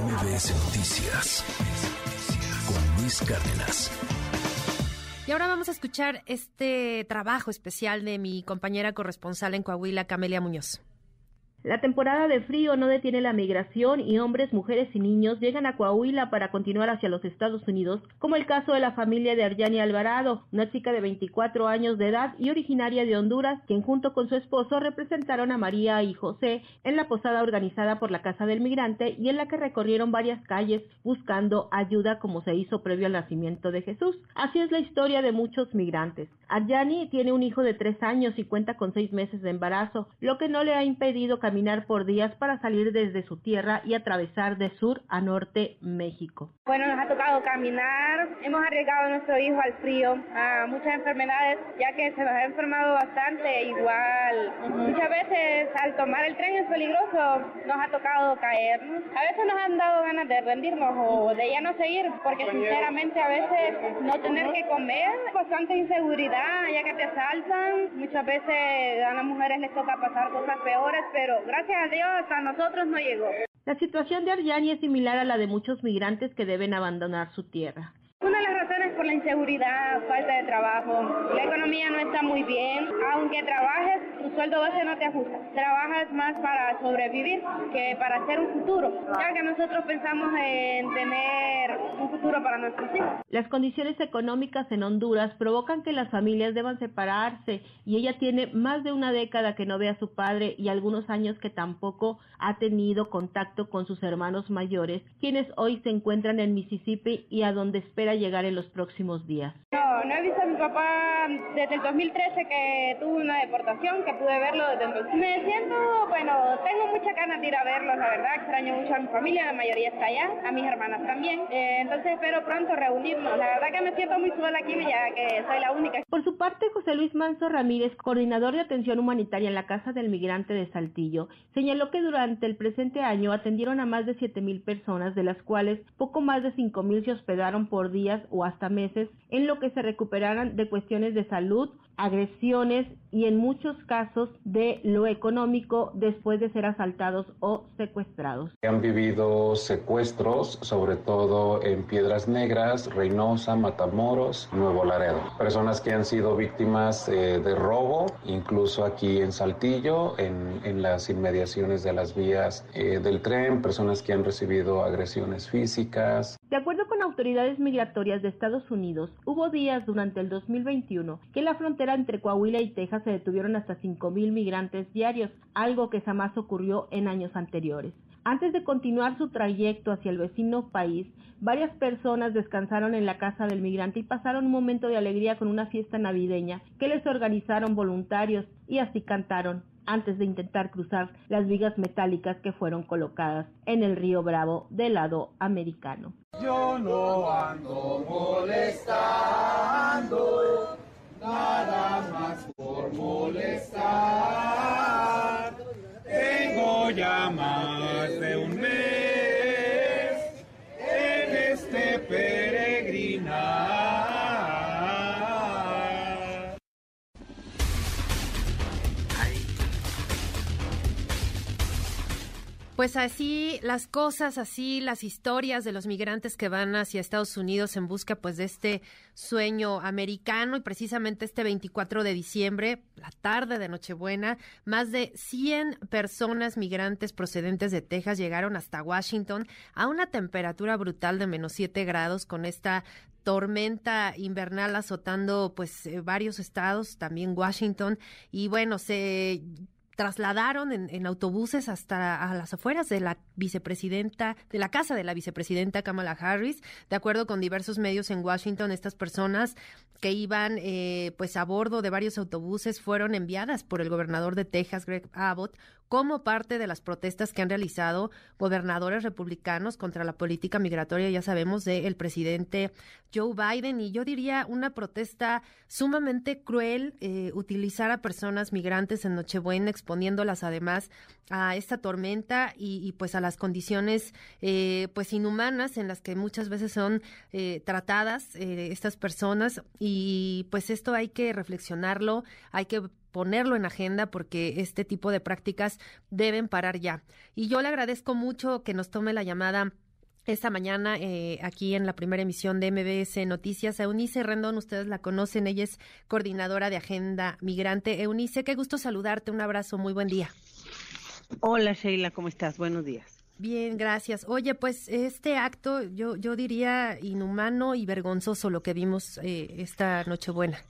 MBS Noticias con Luis Cárdenas. Y ahora vamos a escuchar este trabajo especial de mi compañera corresponsal en Coahuila, Camelia Muñoz. La temporada de frío no detiene la migración y hombres, mujeres y niños llegan a Coahuila para continuar hacia los Estados Unidos, como el caso de la familia de Arjani Alvarado, una chica de 24 años de edad y originaria de Honduras, quien junto con su esposo representaron a María y José en la posada organizada por la Casa del Migrante y en la que recorrieron varias calles buscando ayuda como se hizo previo al nacimiento de Jesús. Así es la historia de muchos migrantes. Arjani tiene un hijo de tres años y cuenta con seis meses de embarazo, lo que no le ha impedido caminar caminar por días para salir desde su tierra y atravesar de sur a norte México. Bueno, nos ha tocado caminar, hemos arriesgado a nuestro hijo al frío, a muchas enfermedades, ya que se nos ha enfermado bastante igual. Muchas veces al tomar el tren es peligroso, nos ha tocado caernos. A veces nos han dado ganas de rendirnos o de ya no seguir, porque sinceramente a veces no tener que comer, bastante inseguridad, ya que te asaltan. Muchas veces a las mujeres les toca pasar cosas peores, pero gracias a Dios a nosotros no llegó. La situación de Arjani es similar a la de muchos migrantes que deben abandonar su tierra. Una de las razones por la inseguridad, falta de trabajo. La economía no está muy bien. Aunque trabajes, tu sueldo base no te ajusta. Trabajas más para sobrevivir que para hacer un futuro. Ya que nosotros pensamos en tener un futuro para nuestros hijos. Las condiciones económicas en Honduras provocan que las familias deban separarse y ella tiene más de una década que no ve a su padre y algunos años que tampoco ha tenido contacto con sus hermanos mayores, quienes hoy se encuentran en Mississippi y a donde espera llegar en los próximos días? No, no he visto a mi papá desde el 2013 que tuvo una deportación, que pude verlo desde entonces. Me siento, bueno, tengo muchas ganas de ir a verlo, la verdad, extraño mucho a mi familia, la mayoría está allá, a mis hermanas también. Eh, entonces espero pronto reunirnos. La verdad que me siento muy sola aquí, ya que soy la única. Por su parte, José Luis Manso Ramírez, coordinador de atención humanitaria en la Casa del Migrante de Saltillo, señaló que durante el presente año atendieron a más de 7.000 personas, de las cuales poco más de 5.000 se hospedaron por o hasta meses en lo que se recuperaran de cuestiones de salud, agresiones y en muchos casos de lo económico después de ser asaltados o secuestrados. Han vivido secuestros, sobre todo en Piedras Negras, Reynosa, Matamoros, Nuevo Laredo. Personas que han sido víctimas eh, de robo, incluso aquí en Saltillo, en, en las inmediaciones de las vías eh, del tren, personas que han recibido agresiones físicas. De acuerdo con autoridades migratorias de Estados Unidos, hubo días durante el 2021 que la entre Coahuila y Texas se detuvieron hasta 5.000 migrantes diarios, algo que jamás ocurrió en años anteriores. Antes de continuar su trayecto hacia el vecino país, varias personas descansaron en la casa del migrante y pasaron un momento de alegría con una fiesta navideña que les organizaron voluntarios y así cantaron antes de intentar cruzar las vigas metálicas que fueron colocadas en el río Bravo del lado americano. Yo no nada más por molestar. Tengo ya más de un mes Pues así las cosas, así las historias de los migrantes que van hacia Estados Unidos en busca pues de este sueño americano y precisamente este 24 de diciembre, la tarde de Nochebuena, más de 100 personas migrantes procedentes de Texas llegaron hasta Washington a una temperatura brutal de menos 7 grados con esta tormenta invernal azotando pues eh, varios estados, también Washington. Y bueno, se trasladaron en, en, autobuses hasta a las afueras de la vicepresidenta, de la casa de la vicepresidenta Kamala Harris. De acuerdo con diversos medios en Washington, estas personas que iban eh, pues a bordo de varios autobuses fueron enviadas por el gobernador de Texas, Greg Abbott, como parte de las protestas que han realizado gobernadores republicanos contra la política migratoria, ya sabemos, del presidente Joe Biden. Y yo diría una protesta sumamente cruel, eh, utilizar a personas migrantes en Nochebuena, exponiéndolas además a esta tormenta y, y pues a las condiciones eh, pues inhumanas en las que muchas veces son eh, tratadas eh, estas personas y pues esto hay que reflexionarlo, hay que ponerlo en agenda porque este tipo de prácticas deben parar ya. Y yo le agradezco mucho que nos tome la llamada esta mañana eh, aquí en la primera emisión de MBS Noticias. Eunice Rendón, ustedes la conocen, ella es coordinadora de Agenda Migrante. Eunice, qué gusto saludarte, un abrazo, muy buen día. Hola Sheila, ¿cómo estás? Buenos días. Bien, gracias. Oye, pues este acto yo, yo diría inhumano y vergonzoso lo que vimos eh, esta Nochebuena.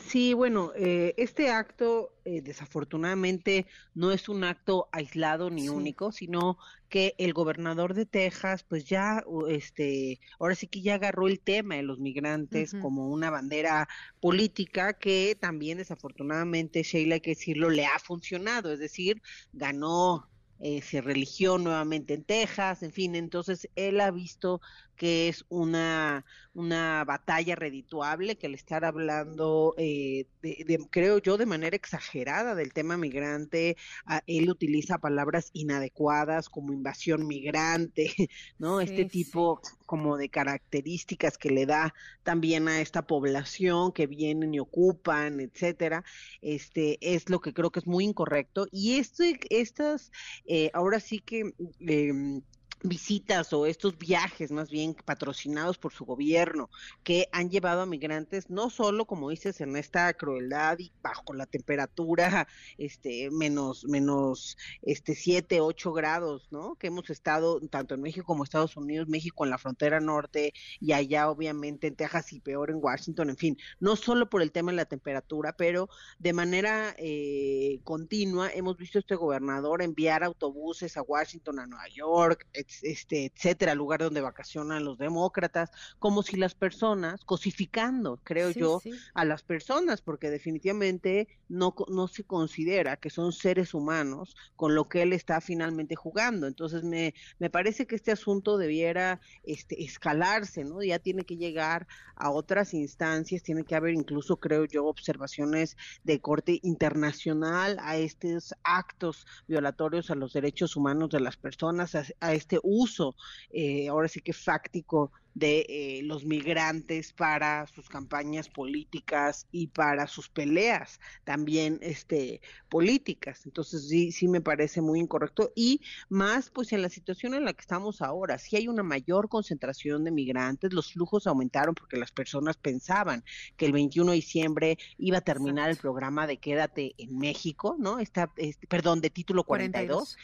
Sí, bueno, eh, este acto eh, desafortunadamente no es un acto aislado ni único, sino que el gobernador de Texas, pues ya, este, ahora sí que ya agarró el tema de los migrantes como una bandera política que también desafortunadamente, Sheila, hay que decirlo, le ha funcionado, es decir, ganó eh, se religió nuevamente en Texas, en fin, entonces él ha visto que es una, una batalla redituable, que al estar hablando, eh, de, creo yo, de manera exagerada del tema migrante, él utiliza palabras inadecuadas como invasión migrante, ¿no? este tipo como de características que le da también a esta población que vienen y ocupan, etcétera, este es lo que creo que es muy incorrecto. Y este, estas, eh, ahora sí que eh, visitas o estos viajes más bien patrocinados por su gobierno que han llevado a migrantes no solo como dices en esta crueldad y bajo la temperatura este menos menos este 7 8 grados no que hemos estado tanto en México como Estados Unidos México en la frontera norte y allá obviamente en Texas y peor en Washington en fin no solo por el tema de la temperatura pero de manera eh, continua hemos visto a este gobernador enviar autobuses a Washington a Nueva York este, etcétera, lugar donde vacacionan los demócratas, como si las personas, cosificando, creo yo, a las personas, porque definitivamente no, no se considera que son seres humanos con lo que él está finalmente jugando. Entonces me, me parece que este asunto debiera este, escalarse, ¿no? Ya tiene que llegar a otras instancias, tiene que haber incluso, creo yo, observaciones de corte internacional a estos actos violatorios a los derechos humanos de las personas, a, a este uso, eh, ahora sí que fáctico de eh, los migrantes para sus campañas políticas y para sus peleas también este políticas. Entonces sí sí me parece muy incorrecto. Y más pues en la situación en la que estamos ahora si hay una mayor concentración de migrantes los flujos aumentaron porque las personas pensaban que el 21 de diciembre iba a terminar el programa de quédate en México no está este, perdón de título 42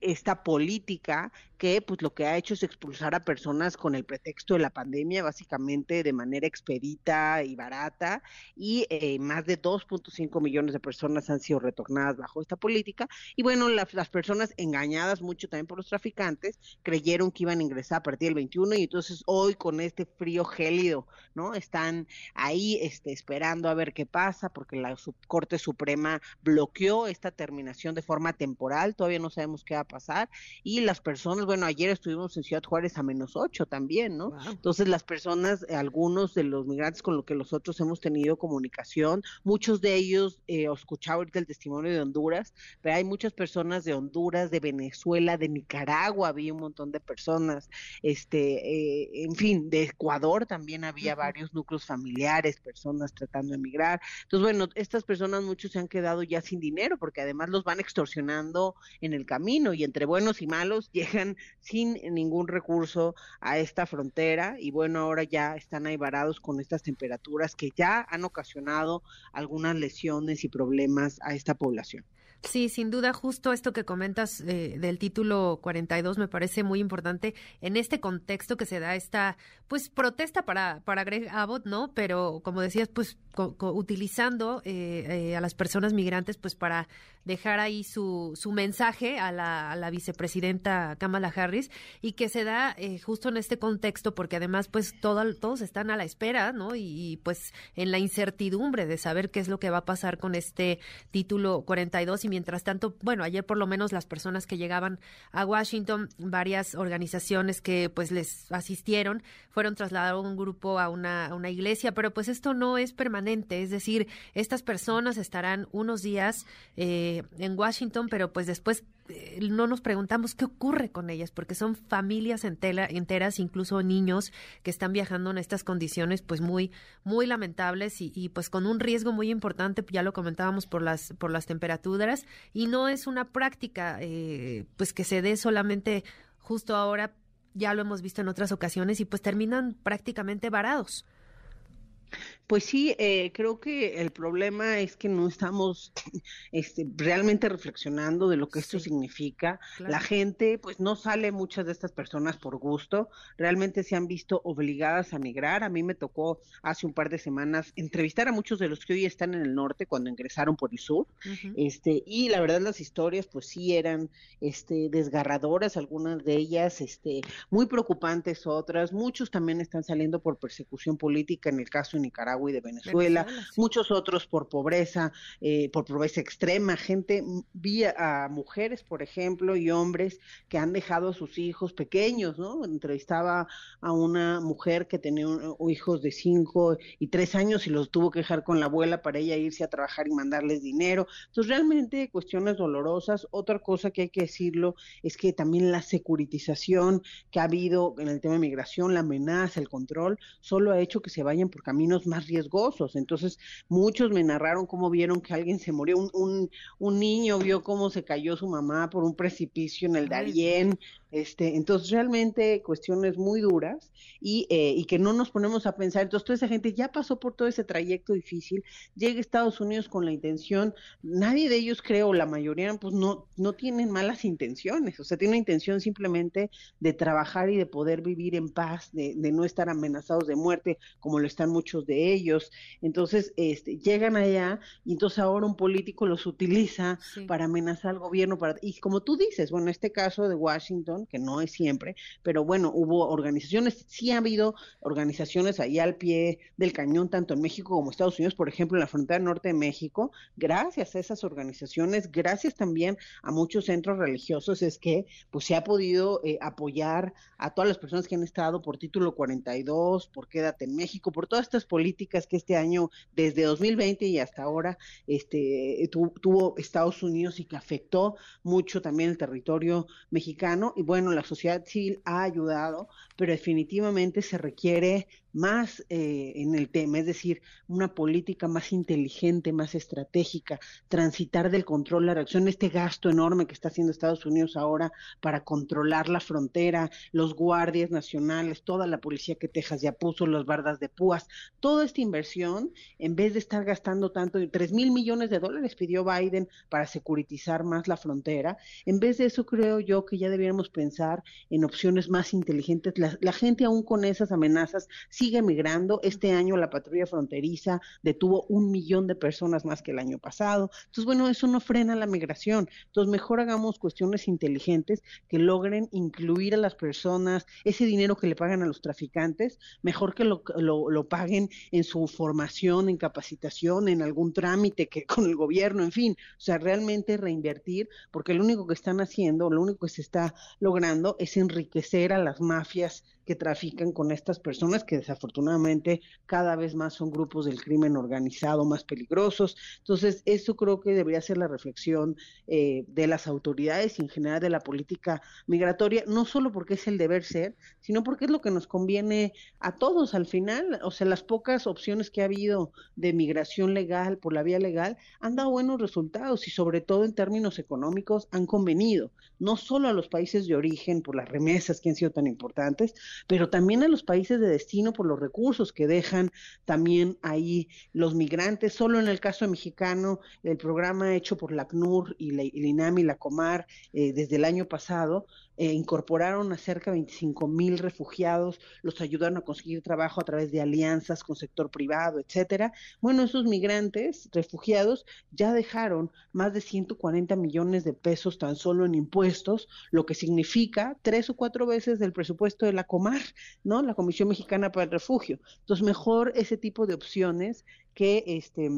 esta política que pues lo que ha hecho es expulsar a personas con el pretexto de la pandemia, básicamente de manera expedita y barata, y eh, más de 2.5 millones de personas han sido retornadas bajo esta política. Y bueno, las, las personas engañadas mucho también por los traficantes, creyeron que iban a ingresar a partir del 21 y entonces hoy con este frío gélido, ¿no? Están ahí este, esperando a ver qué pasa, porque la Corte Suprema bloqueó esta terminación de forma temporal, todavía no sabemos qué va a pasar, y las personas bueno, ayer estuvimos en Ciudad Juárez a menos ocho también, ¿no? Entonces las personas, eh, algunos de los migrantes con los que nosotros hemos tenido comunicación, muchos de ellos, eh, escuchaba ahorita el testimonio de Honduras, pero hay muchas personas de Honduras, de Venezuela, de Nicaragua, había un montón de personas, este, eh, en fin, de Ecuador también había varios núcleos familiares, personas tratando de emigrar. Entonces, bueno, estas personas muchos se han quedado ya sin dinero porque además los van extorsionando en el camino y entre buenos y malos llegan sin ningún recurso a esta frontera y bueno, ahora ya están ahí varados con estas temperaturas que ya han ocasionado algunas lesiones y problemas a esta población. Sí, sin duda, justo esto que comentas eh, del título 42 me parece muy importante en este contexto que se da esta, pues, protesta para, para Greg Abbott, ¿no? Pero, como decías, pues, utilizando eh, eh, a las personas migrantes, pues, para dejar ahí su, su mensaje a la, a la vicepresidenta Kamala Harris y que se da justo en este contexto porque además, pues, todo, todos están a la espera, ¿no? Y, y, pues, en la incertidumbre de saber qué es lo que va a pasar con este título 42 mientras tanto, bueno, ayer por lo menos las personas que llegaban a Washington, varias organizaciones que pues les asistieron, fueron trasladados un grupo a una, a una iglesia, pero pues esto no es permanente, es decir, estas personas estarán unos días eh, en Washington, pero pues después no nos preguntamos qué ocurre con ellas, porque son familias enteras, incluso niños que están viajando en estas condiciones, pues muy, muy lamentables y, y, pues con un riesgo muy importante, ya lo comentábamos por las, por las temperaturas, y no es una práctica, eh, pues que se dé solamente justo ahora ya lo hemos visto en otras ocasiones y pues terminan prácticamente varados. Pues sí, eh, creo que el problema es que no estamos este, realmente reflexionando de lo que esto significa. La gente, pues no sale muchas de estas personas por gusto, realmente se han visto obligadas a migrar. A mí me tocó hace un par de semanas entrevistar a muchos de los que hoy están en el norte cuando ingresaron por el sur, este, y la verdad las historias, pues sí eran, este, desgarradoras, algunas de ellas, este, muy preocupantes otras. Muchos también están saliendo por persecución política, en el caso Nicaragua y de Venezuela, muchos otros por pobreza, eh, por pobreza extrema, gente, vi a mujeres, por ejemplo, y hombres que han dejado a sus hijos pequeños, ¿no? Entrevistaba a una mujer que tenía hijos de cinco y tres años y los tuvo que dejar con la abuela para ella irse a trabajar y mandarles dinero. Entonces, realmente cuestiones dolorosas. Otra cosa que hay que decirlo es que también la securitización que ha habido en el tema de migración, la amenaza, el control, solo ha hecho que se vayan por caminos más riesgosos. Entonces, muchos me narraron cómo vieron que alguien se murió. Un, un, un niño vio cómo se cayó su mamá por un precipicio en el Darién. Este, entonces, realmente cuestiones muy duras y, eh, y que no nos ponemos a pensar. Entonces, toda esa gente ya pasó por todo ese trayecto difícil, llega a Estados Unidos con la intención, nadie de ellos creo, la mayoría, pues no, no tienen malas intenciones, o sea, tienen intención simplemente de trabajar y de poder vivir en paz, de, de no estar amenazados de muerte, como lo están muchos de ellos. Entonces, este, llegan allá y entonces ahora un político los utiliza para amenazar al gobierno. Para, y como tú dices, bueno, este caso de Washington, que no es siempre, pero bueno, hubo organizaciones, sí ha habido organizaciones ahí al pie del cañón, tanto en México como en Estados Unidos, por ejemplo, en la frontera norte de México, gracias a esas organizaciones, gracias también a muchos centros religiosos, es que pues se ha podido eh, apoyar a todas las personas que han estado por título 42, por Quédate en México, por todas estas políticas que este año, desde 2020 y hasta ahora, este, tuvo Estados Unidos y que afectó mucho también el territorio mexicano. Y bueno, la sociedad civil ha ayudado, pero definitivamente se requiere más eh, en el tema, es decir, una política más inteligente, más estratégica, transitar del control la reacción, este gasto enorme que está haciendo Estados Unidos ahora para controlar la frontera, los guardias nacionales, toda la policía que Texas ya puso, las bardas de púas, toda esta inversión, en vez de estar gastando tanto, tres mil millones de dólares pidió Biden para securitizar más la frontera, en vez de eso creo yo que ya debiéramos pensar en opciones más inteligentes. La, gente aún con esas amenazas sigue migrando. Este año la patrulla fronteriza detuvo un millón de personas más que el año pasado. Entonces, bueno, eso no frena la migración. Entonces, mejor hagamos cuestiones inteligentes que logren incluir a las personas, ese dinero que le pagan a los traficantes, mejor que lo, lo, paguen en su formación, en capacitación, en algún trámite que con el gobierno, en fin, o sea, realmente reinvertir, porque lo único que están haciendo, lo único que se está logrando es enriquecer a las mafias que trafican con estas personas que desafortunadamente cada vez más son grupos del crimen organizado más peligrosos. Entonces, eso creo que debería ser la reflexión eh, de las autoridades y en general de la política migratoria, no solo porque es el deber ser, sino porque es lo que nos conviene a todos al final. O sea, las pocas opciones que ha habido de migración legal por la vía legal han dado buenos resultados y sobre todo en términos económicos han convenido, no solo a los países de origen por las remesas que han sido tan importantes, pero también a los países de destino por los recursos que dejan también ahí los migrantes. Solo en el caso mexicano, el programa hecho por la CNUR y la, el INAMI y la Comar eh, desde el año pasado eh, incorporaron a cerca de 25 mil refugiados, los ayudaron a conseguir trabajo a través de alianzas con sector privado, etcétera. Bueno, esos migrantes, refugiados, ya dejaron más de 140 millones de pesos tan solo en impuestos, lo que significa tres o cuatro veces del presupuesto de la Comar, ¿no? La Comisión Mexicana para el Refugio. Entonces, mejor ese tipo de opciones que este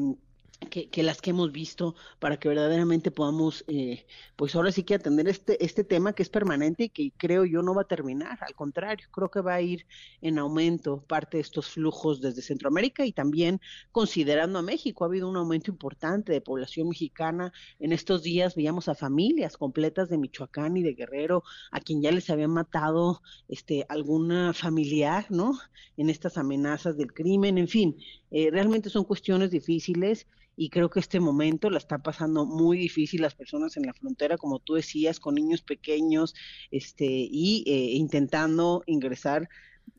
que, las que hemos visto para que verdaderamente podamos, eh, pues ahora sí que atender este, este tema que es permanente y que creo yo no va a terminar, al contrario, creo que va a ir en aumento parte de estos flujos desde Centroamérica y también considerando a México, ha habido un aumento importante de población mexicana. En estos días veíamos a familias completas de Michoacán y de Guerrero, a quien ya les habían matado este, alguna familiar, ¿no? En estas amenazas del crimen, en fin, eh, realmente son cuestiones difíciles y creo que este momento la está pasando muy difícil las personas en la frontera, como tú decías, con niños pequeños, este, y eh, intentando ingresar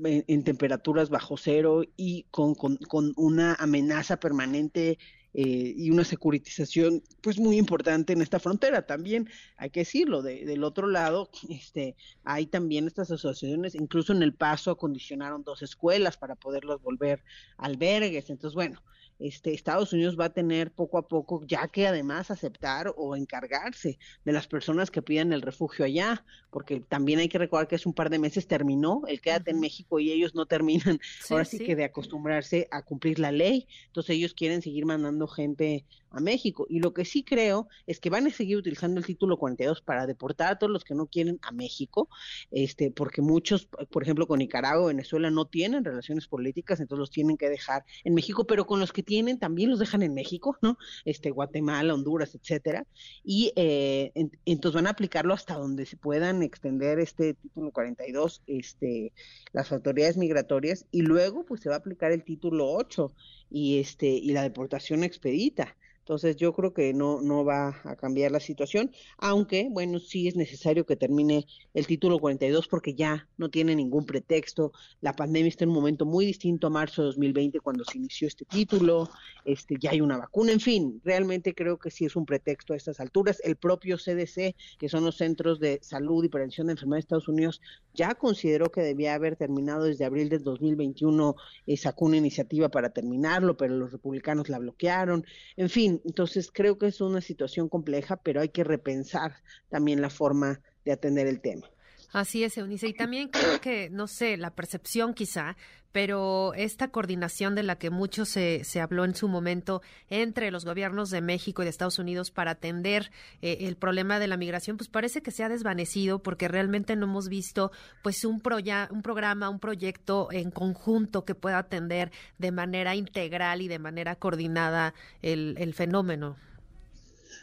en, temperaturas bajo cero y con, con, con una amenaza permanente eh, y una securitización pues muy importante en esta frontera. También hay que decirlo, del otro lado, este, hay también estas asociaciones, incluso en El Paso acondicionaron dos escuelas para poderlos volver albergues. Entonces, bueno, este, Estados Unidos va a tener poco a poco, ya que además aceptar o encargarse de las personas que piden el refugio allá, porque también hay que recordar que hace un par de meses terminó el quédate en México y ellos no terminan, ahora sí, que de acostumbrarse a cumplir la ley, entonces ellos quieren seguir mandando gente a México. Y lo que sí creo es que van a seguir utilizando el título 42 para deportar a todos los que no quieren a México, este, porque muchos, por ejemplo, con Nicaragua, Venezuela no tienen relaciones políticas, entonces los tienen que dejar en México, pero con los que tienen también los dejan en México, ¿no? Este, Guatemala, Honduras, etcétera. Y eh, entonces van a aplicarlo hasta donde se puedan extender este título 42, este, las autoridades migratorias, y luego pues se va a aplicar el título 8 y este, y la deportación expedita. Entonces yo creo que no, no va a cambiar la situación, aunque bueno, sí es necesario que termine el título 42 porque ya no tiene ningún pretexto. La pandemia está en un momento muy distinto a marzo de 2020 cuando se inició este título, este, ya hay una vacuna, en fin, realmente creo que sí es un pretexto a estas alturas. El propio CDC, que son los Centros de Salud y Prevención de Enfermedades de Estados Unidos, ya consideró que debía haber terminado desde abril del 2021, eh, sacó una iniciativa para terminarlo, pero los republicanos la bloquearon. En fin, entonces creo que es una situación compleja, pero hay que repensar también la forma de atender el tema. Así es, Eunice. Y también creo que, no sé, la percepción quizá, pero esta coordinación de la que mucho se, se habló en su momento entre los gobiernos de México y de Estados Unidos para atender eh, el problema de la migración, pues parece que se ha desvanecido porque realmente no hemos visto pues un, un programa, un proyecto en conjunto que pueda atender de manera integral y de manera coordinada el, el fenómeno.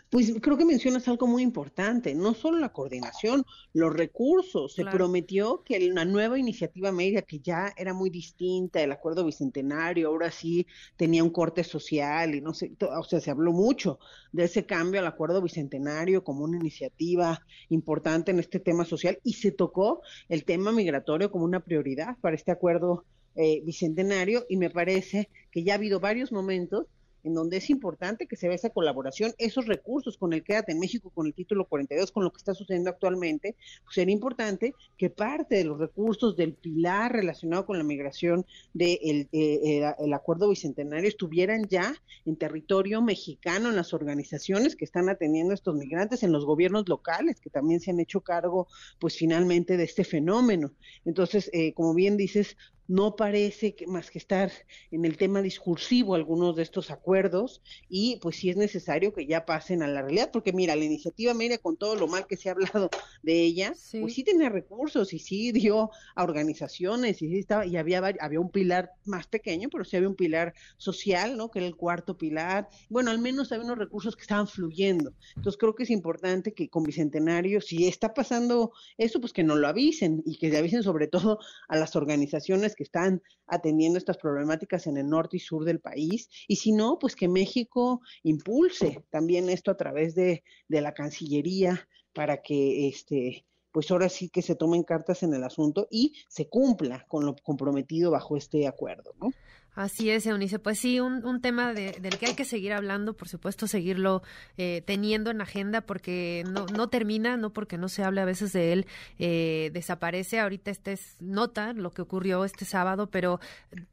Pues creo que mencionas algo muy importante, no solo la coordinación, los recursos. Se prometió que una nueva iniciativa media que ya era muy distinta, el acuerdo bicentenario, ahora sí tenía un corte social y no sé, o sea, se habló mucho de ese cambio al acuerdo bicentenario como una iniciativa importante en este tema social y se tocó el tema migratorio como una prioridad para este acuerdo eh, bicentenario y me parece que ya ha habido varios momentos en donde es importante que se vea esa colaboración, esos recursos con el Quédate en México, con el título 42, con lo que está sucediendo actualmente, pues sería importante que parte de los recursos del pilar relacionado con la migración del de eh, el acuerdo bicentenario estuvieran ya en territorio mexicano, en las organizaciones que están atendiendo a estos migrantes, en los gobiernos locales que también se han hecho cargo, pues finalmente, de este fenómeno. Entonces, eh, como bien dices, no parece que más que estar en el tema discursivo algunos de estos acuerdos y pues sí es necesario que ya pasen a la realidad porque mira la iniciativa media con todo lo mal que se ha hablado de ella pues sí tenía recursos y sí dio a organizaciones y sí estaba y había había un pilar más pequeño pero sí había un pilar social no que era el cuarto pilar. Bueno al menos había unos recursos que estaban fluyendo. Entonces creo que es importante que con bicentenario si está pasando eso pues que nos lo avisen y que se avisen sobre todo a las organizaciones que están atendiendo estas problemáticas en el norte y sur del país. Y si no, pues que México impulse también esto a través de, de la Cancillería para que este pues ahora sí que se tomen cartas en el asunto y se cumpla con lo comprometido bajo este acuerdo, ¿no? Así es, Eunice. Pues sí, un, un tema del que hay que seguir hablando, por supuesto, seguirlo eh, teniendo en agenda porque no, no termina, no porque no se hable a veces de él, eh, desaparece. Ahorita este es nota lo que ocurrió este sábado, pero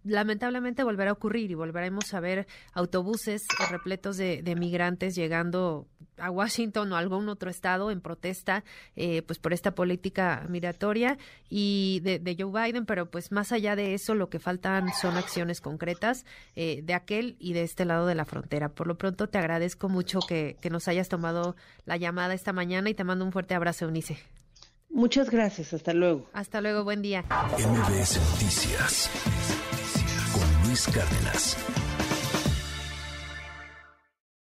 lamentablemente volverá a ocurrir y volveremos a ver autobuses repletos de, de migrantes llegando a Washington o algún otro estado en protesta eh, pues por esta política migratoria y de, de, Joe Biden, pero pues más allá de eso lo que faltan son acciones concretas eh, de aquel y de este lado de la frontera. Por lo pronto te agradezco mucho que, que nos hayas tomado la llamada esta mañana y te mando un fuerte abrazo, Eunice. Muchas gracias, hasta luego. Hasta luego, buen día. MBS Noticias con Luis Cárdenas.